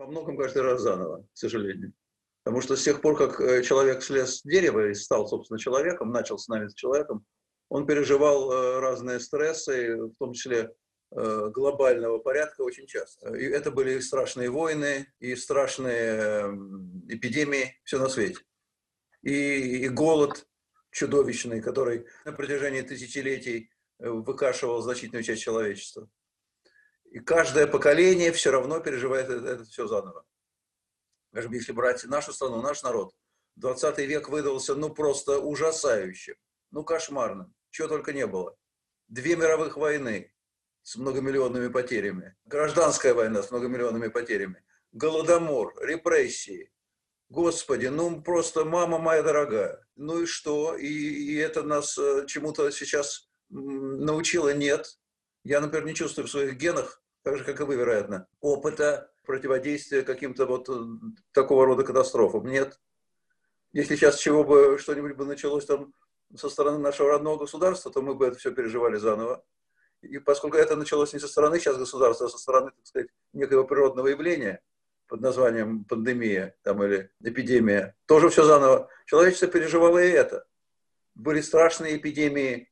Во многом каждый раз заново, к сожалению. Потому что с тех пор, как э, человек слез с дерева и стал, собственно, человеком, начал с нами с человеком, он переживал э, разные стрессы, в том числе э, глобального порядка очень часто. И это были страшные войны, и страшные эпидемии, все на свете. И, и голод чудовищный, который на протяжении тысячелетий выкашивал значительную часть человечества. И каждое поколение все равно переживает это, это все заново. Скажем, если брать нашу страну, наш народ, 20 век выдался ну просто ужасающим, ну кошмарным, чего только не было. Две мировых войны с многомиллионными потерями, гражданская война с многомиллионными потерями, голодомор, репрессии. Господи, ну просто мама моя дорогая. Ну и что? И, и это нас э, чему-то сейчас научило? Нет. Я, например, не чувствую в своих генах, так же, как и вы, вероятно, опыта противодействия каким-то вот э, такого рода катастрофам. Нет. Если сейчас чего бы что-нибудь бы началось там со стороны нашего родного государства, то мы бы это все переживали заново. И поскольку это началось не со стороны сейчас государства, а со стороны, так сказать, некого природного явления под названием пандемия там, или эпидемия, тоже все заново. Человечество переживало и это. Были страшные эпидемии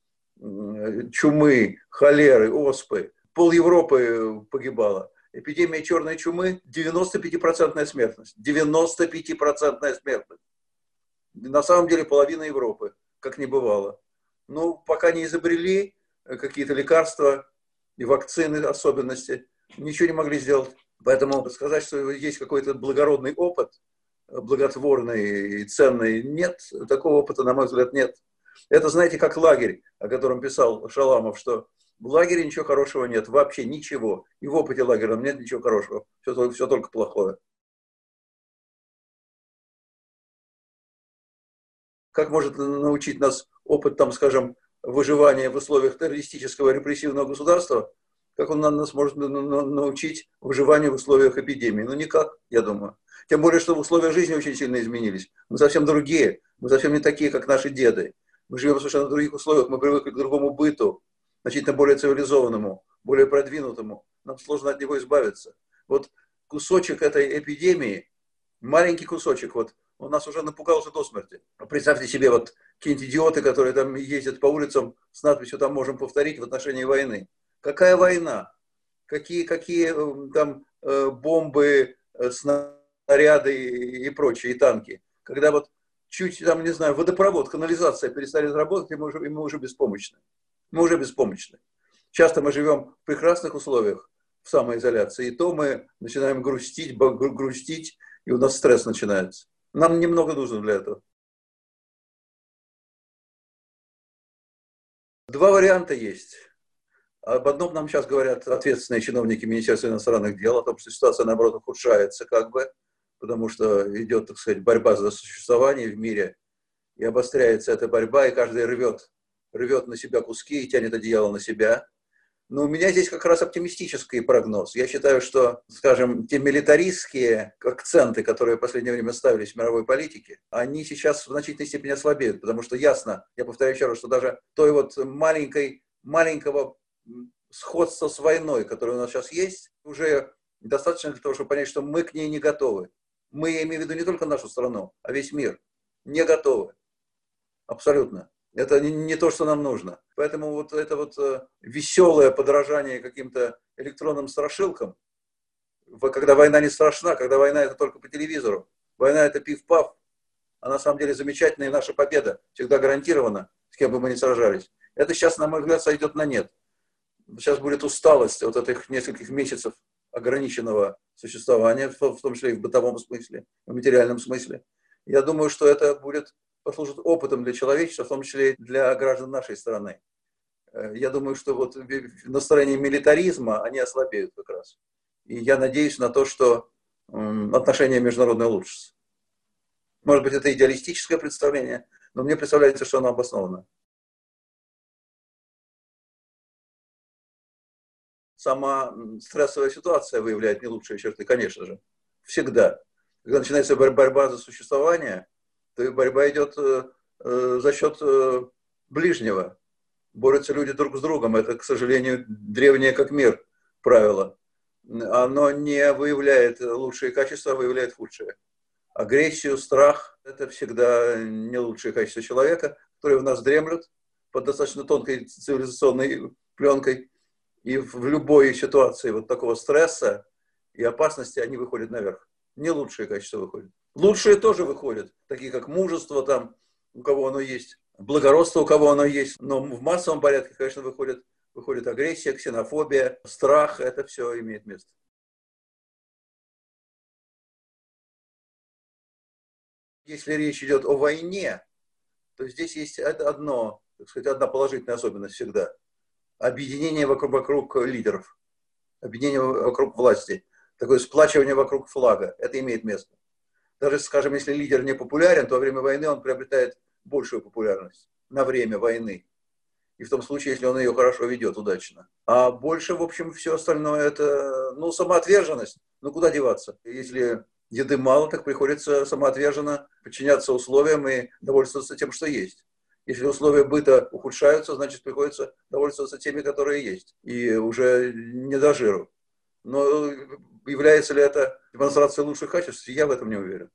чумы, холеры, оспы. Пол Европы погибало эпидемия черной чумы, 95% смертность. 95% смертность. На самом деле половина Европы, как не бывало. Ну, пока не изобрели э, какие-то лекарства и вакцины особенности, ничего не могли сделать. Поэтому сказать, что есть какой-то благородный опыт, э, благотворный и ценный, нет. Такого опыта, на мой взгляд, нет. Это, знаете, как лагерь, о котором писал Шаламов, что в лагере ничего хорошего нет, вообще ничего. И в опыте лагеря нет ничего хорошего, все, все только плохое. Как может научить нас опыт, там, скажем, выживания в условиях террористического репрессивного государства, как он нас может научить выживанию в условиях эпидемии? Ну, никак, я думаю. Тем более, что условия жизни очень сильно изменились. Мы совсем другие. Мы совсем не такие, как наши деды. Мы живем в совершенно других условиях. Мы привыкли к другому быту значительно более цивилизованному, более продвинутому. Нам сложно от него избавиться. Вот кусочек этой эпидемии, маленький кусочек, вот, он нас уже напугал уже до смерти. Представьте себе вот какие-нибудь идиоты, которые там ездят по улицам с надписью «там можем повторить» в отношении войны. Какая война? Какие, какие э, там э, бомбы, э, снаряды и прочие, и танки? Когда вот чуть, там, не знаю, водопровод, канализация перестали работать, и мы уже, и мы уже беспомощны мы уже беспомощны. Часто мы живем в прекрасных условиях в самоизоляции, и то мы начинаем грустить, грустить, и у нас стресс начинается. Нам немного нужно для этого. Два варианта есть. Об одном нам сейчас говорят ответственные чиновники Министерства иностранных дел, о том, что ситуация, наоборот, ухудшается как бы, потому что идет, так сказать, борьба за существование в мире, и обостряется эта борьба, и каждый рвет рвет на себя куски и тянет одеяло на себя. Но у меня здесь как раз оптимистический прогноз. Я считаю, что, скажем, те милитаристские акценты, которые в последнее время ставились в мировой политике, они сейчас в значительной степени ослабеют, потому что ясно, я повторяю еще раз, что даже той вот маленькой, маленького сходства с войной, которое у нас сейчас есть, уже достаточно для того, чтобы понять, что мы к ней не готовы. Мы, я имею в виду не только нашу страну, а весь мир, не готовы. Абсолютно. Это не, не то, что нам нужно. Поэтому вот это вот э, веселое подражание каким-то электронным страшилкам, когда война не страшна, когда война это только по телевизору, война это пив-пав, а на самом деле замечательная наша победа, всегда гарантирована, с кем бы мы ни сражались. Это сейчас, на мой взгляд, сойдет на нет. Сейчас будет усталость от этих нескольких месяцев ограниченного существования, в том числе и в бытовом смысле, в материальном смысле. Я думаю, что это будет послужит опытом для человечества, в том числе и для граждан нашей страны. Э, я думаю, что вот настроение милитаризма, они ослабеют как раз. И я надеюсь на то, что отношения международные улучшатся. Может быть, это идеалистическое представление, но мне представляется, что оно обосновано. Сама стрессовая ситуация выявляет не лучшие черты, конечно же. Всегда. Когда начинается борьба за существование – то борьба идет э, э, за счет э, ближнего. Борются люди друг с другом. Это, к сожалению, древнее как мир правило. оно не выявляет лучшие качества, а выявляет худшие. Агрессию, страх – это всегда не лучшие качества человека, которые в нас дремлют под достаточно тонкой цивилизационной пленкой. И в любой ситуации вот такого стресса и опасности они выходят наверх. Не лучшие качества выходят. Лучшие тоже выходят, такие как мужество там, у кого оно есть, благородство у кого оно есть. Но в массовом порядке, конечно, выходит, выходит агрессия, ксенофобия, страх. Это все имеет место. Если речь идет о войне, то здесь есть одно, так сказать, одна положительная особенность всегда. Объединение вокруг, вокруг лидеров, объединение вокруг власти, такое сплачивание вокруг флага. Это имеет место. Даже, скажем, если лидер не популярен, то во время войны он приобретает большую популярность на время войны. И в том случае, если он ее хорошо ведет, удачно. А больше, в общем, все остальное это, ну, самоотверженность. Ну, куда деваться? Если еды мало, так приходится самоотверженно подчиняться условиям и довольствоваться тем, что есть. Если условия быта ухудшаются, значит, приходится довольствоваться теми, которые есть. И уже не до жиру. Но является ли это демонстрацией лучших качеств, я в этом не уверен.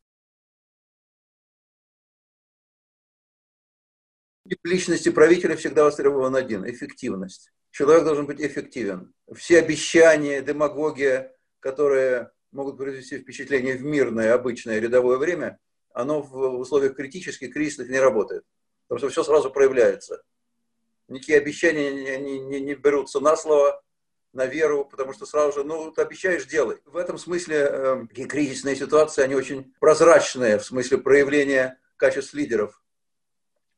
В личности правителя всегда востребован один – эффективность. Человек должен быть эффективен. Все обещания, демагогия, которые могут произвести впечатление в мирное, обычное, рядовое время, оно в условиях критических, кризисных не работает. Потому что все сразу проявляется. Никакие обещания не, не, не, не берутся на слово, на веру, потому что сразу же, ну, ты обещаешь, делай. В этом смысле э, такие кризисные ситуации, они очень прозрачные в смысле проявления качеств лидеров.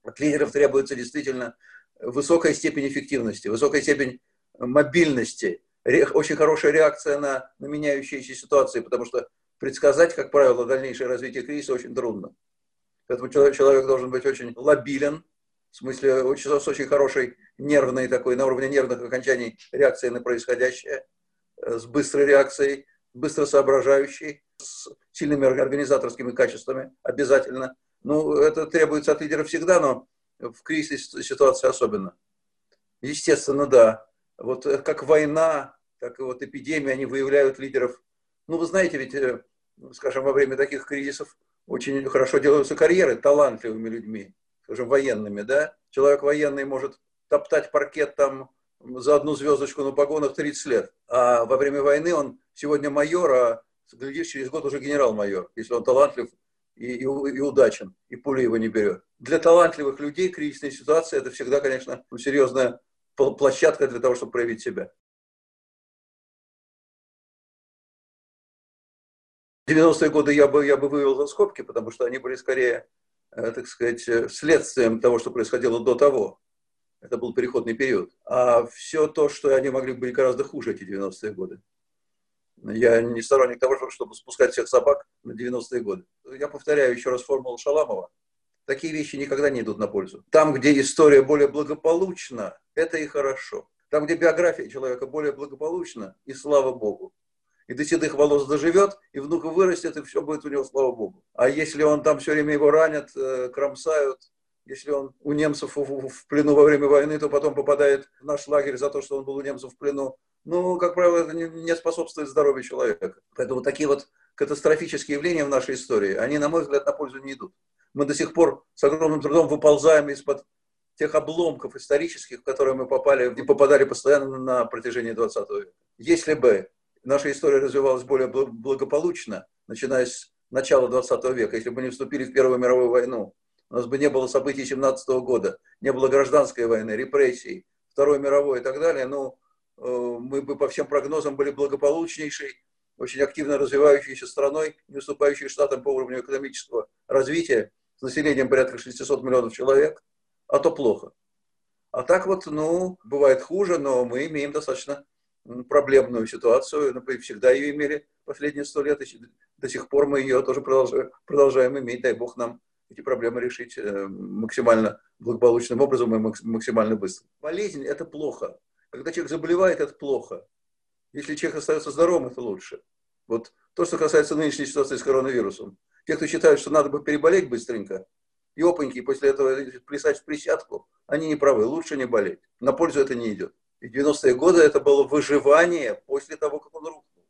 От лидеров требуется действительно высокая степень эффективности, высокая степень мобильности, очень хорошая реакция на, на меняющиеся ситуации, потому что предсказать, как правило, дальнейшее развитие кризиса очень трудно. Поэтому человек, должен быть очень лобилен, в смысле очень, с очень хорошей нервной такой, на уровне нервных окончаний реакции на происходящее, э, с быстрой реакцией, быстро соображающей, с сильными организаторскими качествами обязательно. Ну, это требуется от лидера всегда, но в кризисной ситуации особенно. Естественно, да. Вот э, как война, так и вот эпидемия, они выявляют лидеров. Ну, вы знаете, ведь, э, скажем, во время таких кризисов очень хорошо делаются карьеры талантливыми людьми, скажем, военными, да? Человек военный может топтать паркет там за одну звездочку на погонах 30 лет, а во время войны он сегодня майор, а глядишь, через год уже генерал-майор, если он талантлив и, и, и удачен, и пуля его не берет. Для талантливых людей кризисная ситуация – это всегда, конечно, серьезная площадка для того, чтобы проявить себя. 90-е годы я бы, я бы вывел за скобки, потому что они были скорее, э, так сказать, э, следствием того, что происходило до того. Это был переходный период. А все то, что они могли быть гораздо хуже, эти 90-е годы. Я не сторонник того, чтобы спускать всех собак на 90-е годы. Я повторяю еще раз формулу Шаламова. Такие вещи никогда не идут на пользу. Там, где история более благополучна, это и хорошо. Там, где биография человека более благополучна, и слава Богу и до седых волос доживет, и внук вырастет, и все будет у него, слава Богу. А если он там все время его ранят, э, кромсают, если он у немцев в плену во время войны, то потом попадает в наш лагерь за то, что он был у немцев в плену. Ну, как правило, это не способствует здоровью человека. Поэтому такие вот катастрофические явления в нашей истории, они, на мой взгляд, на пользу не идут. Мы до сих пор с огромным трудом выползаем из-под тех обломков исторических, в которые мы попали и попадали постоянно на протяжении 20 века. Если бы наша история развивалась более благополучно, начиная с начала 20 века. Если бы не вступили в Первую мировую войну, у нас бы не было событий 17 года, не было гражданской войны, репрессий, Второй мировой и так далее, ну, э, мы бы по всем прогнозам были благополучнейшей, очень активно развивающейся страной, не уступающей штатам по уровню экономического развития, с населением порядка 600 миллионов человек, а то плохо. А так вот, ну, бывает хуже, но мы имеем достаточно проблемную ситуацию, мы ну, всегда ее имели последние сто лет, и до сих пор мы ее тоже продолжаем, продолжаем иметь, дай бог нам эти проблемы решить э, максимально благополучным образом и максимально быстро. Болезнь – это плохо. Когда человек заболевает, это плохо. Если человек остается здоровым, это лучше. Вот то, что касается нынешней ситуации с коронавирусом. Те, кто считают, что надо бы переболеть быстренько, и опаньки после этого плясать в присядку, они не правы. Лучше не болеть. На пользу это не идет. И 90-е годы это было выживание после того, как он рухнул.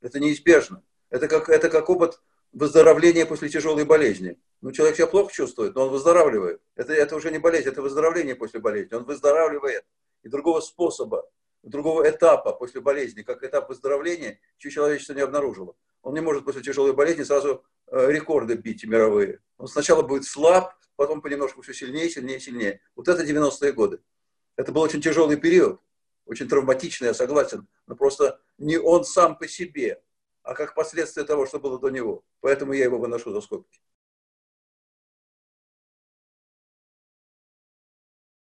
Это неизбежно. Это как, это как опыт выздоровления после тяжелой болезни. Ну, человек себя плохо чувствует, но он выздоравливает. Это, это уже не болезнь, это выздоровление после болезни. Он выздоравливает. И другого способа, другого этапа после болезни, как этап выздоровления, чье человечество не обнаружило. Он не может после тяжелой болезни сразу э, рекорды бить мировые. Он сначала будет слаб, потом понемножку все сильнее, сильнее, сильнее. Вот это 90-е годы. Это был очень тяжелый период, очень травматичный, я согласен, но просто не он сам по себе, а как последствие того, что было до него. Поэтому я его выношу за скобки.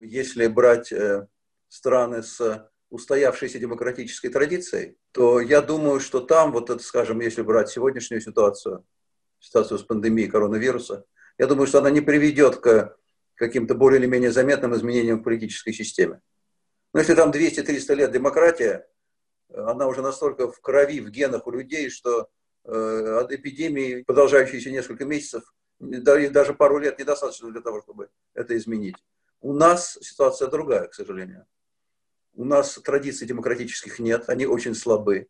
Если брать э, страны с устоявшейся демократической традицией, то я думаю, что там, вот это, скажем, если брать сегодняшнюю ситуацию, ситуацию с пандемией коронавируса, я думаю, что она не приведет к каким-то более или менее заметным изменениям в политической системе. Но если там 200-300 лет демократия, она уже настолько в крови, в генах у людей, что э, от эпидемии, продолжающейся несколько месяцев, даже пару лет недостаточно для того, чтобы это изменить. У нас ситуация другая, к сожалению. У нас традиций демократических нет, они очень слабы.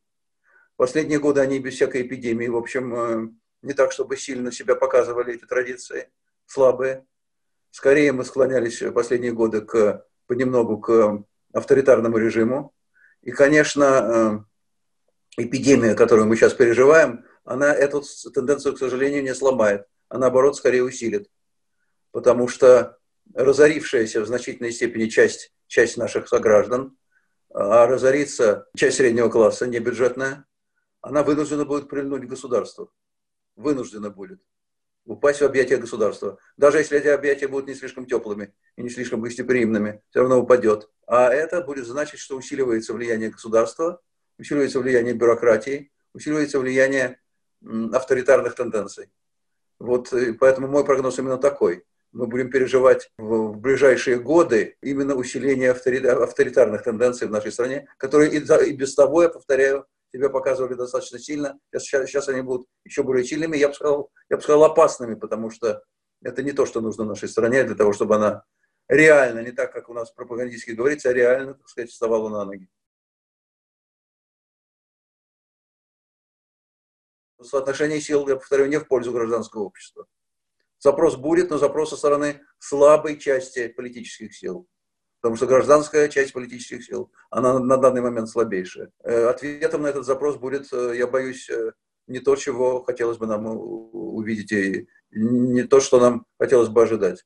Последние годы они без всякой эпидемии, в общем, э, не так, чтобы сильно себя показывали эти традиции, слабые. Скорее мы склонялись последние годы к, понемногу к авторитарному режиму, и, конечно, э, эпидемия, которую мы сейчас переживаем, она эту тенденцию, к сожалению, не сломает, а наоборот, скорее усилит. Потому что разорившаяся в значительной степени часть, часть наших сограждан, а разорится часть среднего класса, не бюджетная, она вынуждена будет прильнуть к государству. Вынуждена будет упасть в объятия государства. Даже если эти объятия будут не слишком теплыми и не слишком гостеприимными, все равно упадет. А это будет значить, что усиливается влияние государства, усиливается влияние бюрократии, усиливается влияние авторитарных тенденций. Вот поэтому мой прогноз именно такой. Мы будем переживать в ближайшие годы именно усиление авторитарных тенденций в нашей стране, которые и без того, я повторяю, себя показывали достаточно сильно. Сейчас, сейчас они будут еще более сильными. Я бы, сказал, я бы сказал опасными, потому что это не то, что нужно нашей стране для того, чтобы она реально, не так, как у нас пропагандистски говорится, а реально, так сказать, вставала на ноги. Соотношение сил, я повторю, не в пользу гражданского общества. Запрос будет, но запрос со стороны слабой части политических сил потому что гражданская часть политических сил, она на данный момент слабейшая. Э, ответом на этот запрос будет, э, я боюсь, э, не то, чего хотелось бы нам увидеть, и не то, что нам хотелось бы ожидать.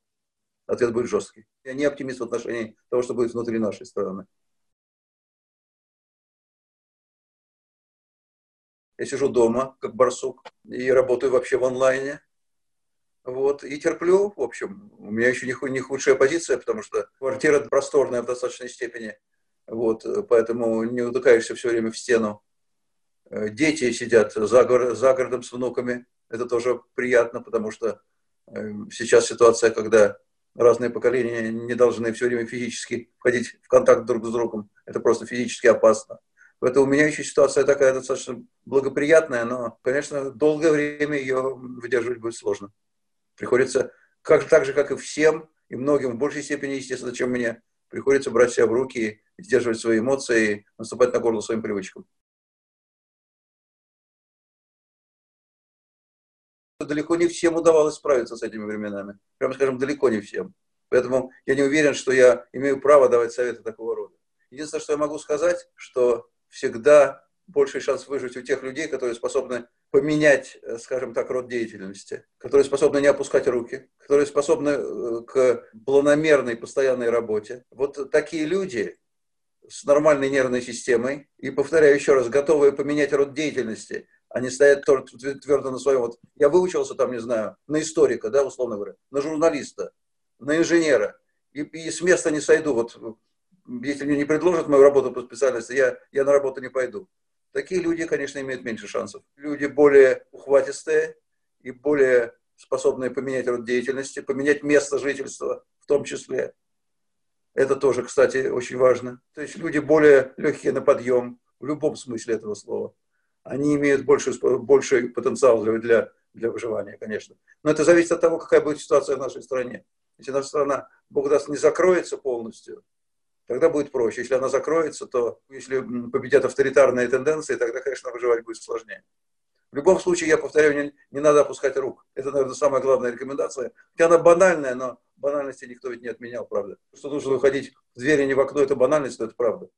Ответ будет жесткий. Я не оптимист в отношении того, что будет внутри нашей страны. Я сижу дома, как барсук, и работаю вообще в онлайне. Вот, и терплю, в общем. У меня еще не, не худшая позиция, потому что квартира просторная в достаточной степени. Вот, поэтому не утыкаешься все время в стену. Э, дети сидят за, гор, за городом с внуками. Это тоже приятно, потому что э, сейчас ситуация, когда разные поколения не должны все время физически входить в контакт друг с другом. Это просто физически опасно. Поэтому у меня еще ситуация такая достаточно благоприятная, но, конечно, долгое время ее выдерживать будет сложно. Приходится, как, так же, как и всем, и многим в большей степени, естественно, чем мне, приходится брать себя в руки, сдерживать свои эмоции, наступать на горло своим привычкам. Далеко не всем удавалось справиться с этими временами. Прямо скажем, далеко не всем. Поэтому я не уверен, что я имею право давать советы такого рода. Единственное, что я могу сказать, что всегда больший шанс выжить у тех людей, которые способны поменять, э, скажем так, род деятельности, которые способны не опускать руки, которые способны э, к планомерной постоянной работе. Вот такие люди с нормальной нервной системой и, повторяю еще раз, готовые поменять род деятельности, они стоят твердо на своем. Вот я выучился там, не знаю, на историка, да, условно говоря, на журналиста, на инженера, и, и с места не сойду. Вот если мне не предложат мою работу по специальности, я, я на работу не пойду. Такие люди, конечно, имеют меньше шансов. Люди более ухватистые и более способные поменять род деятельности, поменять место жительства в том числе. Это тоже, кстати, очень важно. То есть люди более легкие на подъем в любом смысле этого слова. Они имеют больший, больший потенциал для, для выживания, конечно. Но это зависит от того, какая будет ситуация в нашей стране. Если наша страна, Бог даст, не закроется полностью, тогда будет проще. Если она закроется, то если победят авторитарные тенденции, тогда, конечно, выживать будет сложнее. В любом случае, я повторяю, не, не надо опускать рук. Это, наверное, самая главная рекомендация. Хотя она банальная, но банальности никто ведь не отменял, правда. Что нужно выходить в двери не в окно, это банальность, но это правда.